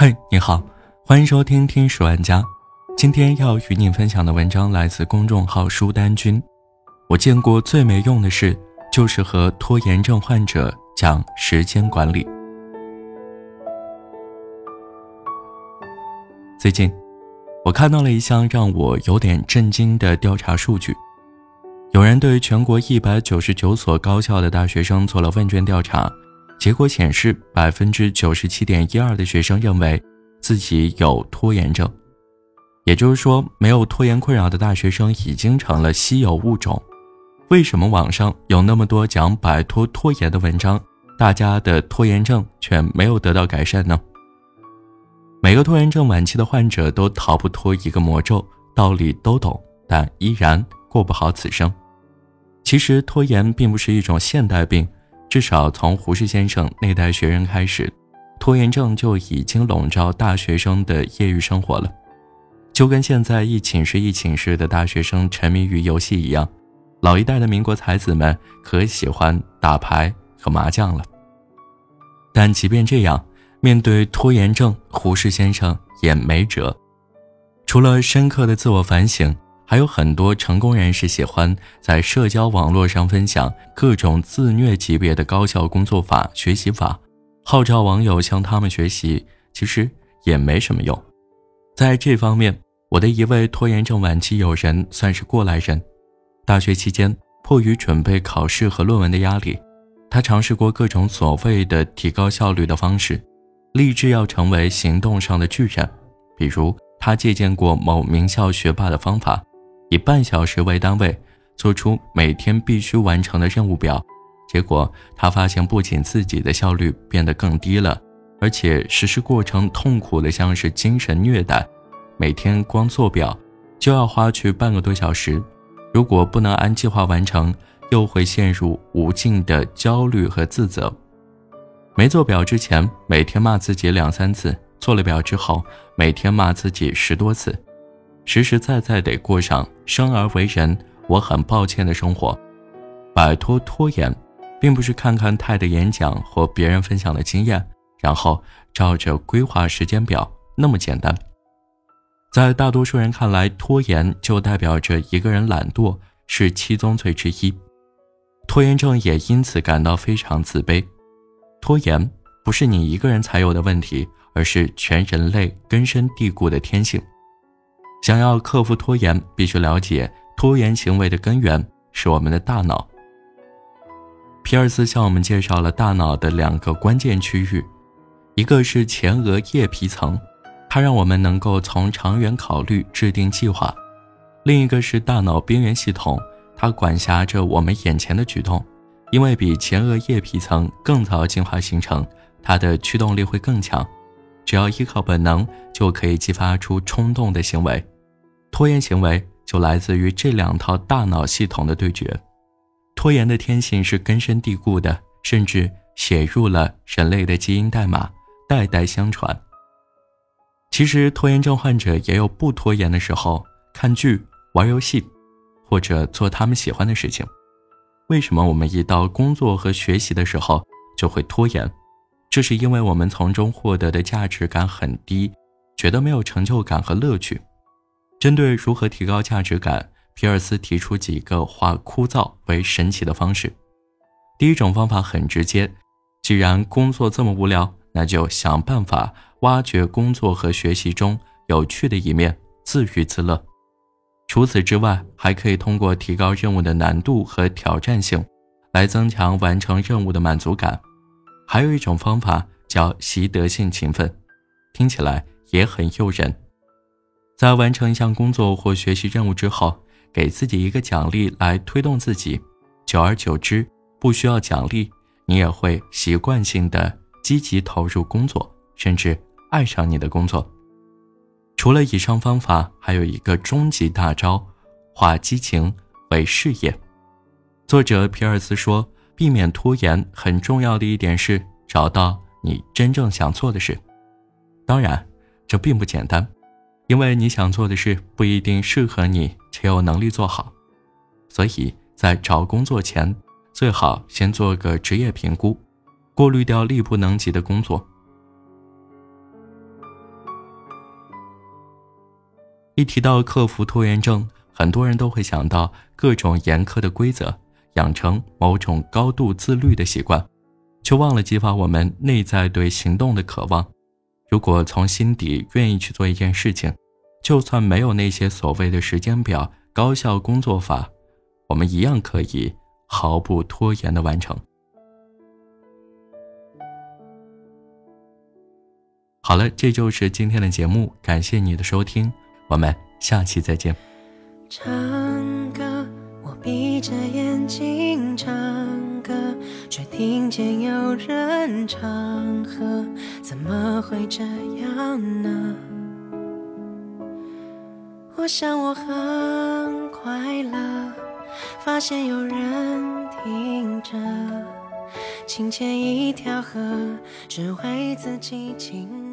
嘿，你好，欢迎收听听十万家。今天要与你分享的文章来自公众号书丹君。我见过最没用的事，就是和拖延症患者讲时间管理。最近，我看到了一项让我有点震惊的调查数据：有人对全国一百九十九所高校的大学生做了问卷调查。结果显示，百分之九十七点一二的学生认为自己有拖延症，也就是说，没有拖延困扰的大学生已经成了稀有物种。为什么网上有那么多讲摆脱拖延的文章，大家的拖延症却没有得到改善呢？每个拖延症晚期的患者都逃不脱一个魔咒，道理都懂，但依然过不好此生。其实，拖延并不是一种现代病。至少从胡适先生那代学人开始，拖延症就已经笼罩大学生的业余生活了，就跟现在一寝室一寝室的大学生沉迷于游戏一样。老一代的民国才子们可喜欢打牌和麻将了。但即便这样，面对拖延症，胡适先生也没辙，除了深刻的自我反省。还有很多成功人士喜欢在社交网络上分享各种自虐级别的高效工作法、学习法，号召网友向他们学习，其实也没什么用。在这方面，我的一位拖延症晚期友人算是过来人。大学期间，迫于准备考试和论文的压力，他尝试过各种所谓的提高效率的方式，立志要成为行动上的巨人。比如，他借鉴过某名校学霸的方法。以半小时为单位，做出每天必须完成的任务表，结果他发现不仅自己的效率变得更低了，而且实施过程痛苦的像是精神虐待。每天光做表就要花去半个多小时，如果不能按计划完成，又会陷入无尽的焦虑和自责。没做表之前，每天骂自己两三次；做了表之后，每天骂自己十多次。实实在在得过上生而为人，我很抱歉的生活。摆脱拖延，并不是看看泰的演讲或别人分享的经验，然后照着规划时间表那么简单。在大多数人看来，拖延就代表着一个人懒惰，是七宗罪之一。拖延症也因此感到非常自卑。拖延不是你一个人才有的问题，而是全人类根深蒂固的天性。想要克服拖延，必须了解拖延行为的根源是我们的大脑。皮尔斯向我们介绍了大脑的两个关键区域，一个是前额叶皮层，它让我们能够从长远考虑、制定计划；另一个是大脑边缘系统，它管辖着我们眼前的举动，因为比前额叶皮层更早进化形成，它的驱动力会更强。只要依靠本能，就可以激发出冲动的行为。拖延行为就来自于这两套大脑系统的对决。拖延的天性是根深蒂固的，甚至写入了人类的基因代码，代代相传。其实，拖延症患者也有不拖延的时候，看剧、玩游戏，或者做他们喜欢的事情。为什么我们一到工作和学习的时候就会拖延？这是因为我们从中获得的价值感很低，觉得没有成就感和乐趣。针对如何提高价值感，皮尔斯提出几个化枯燥为神奇的方式。第一种方法很直接，既然工作这么无聊，那就想办法挖掘工作和学习中有趣的一面，自娱自乐。除此之外，还可以通过提高任务的难度和挑战性，来增强完成任务的满足感。还有一种方法叫习得性勤奋，听起来也很诱人。在完成一项工作或学习任务之后，给自己一个奖励来推动自己，久而久之，不需要奖励，你也会习惯性的积极投入工作，甚至爱上你的工作。除了以上方法，还有一个终极大招：化激情为事业。作者皮尔斯说。避免拖延很重要的一点是找到你真正想做的事。当然，这并不简单，因为你想做的事不一定适合你且有能力做好。所以在找工作前，最好先做个职业评估，过滤掉力不能及的工作。一提到克服拖延症，很多人都会想到各种严苛的规则，养成某种高度自律的习惯，却忘了激发我们内在对行动的渴望。如果从心底愿意去做一件事情，就算没有那些所谓的时间表、高效工作法，我们一样可以毫不拖延的完成。好了，这就是今天的节目，感谢你的收听。我们下期再见。闭着眼睛唱歌，却听见有人唱和，怎么会这样呢？我想我很快乐，发现有人听着，清浅一条河，只为自己静。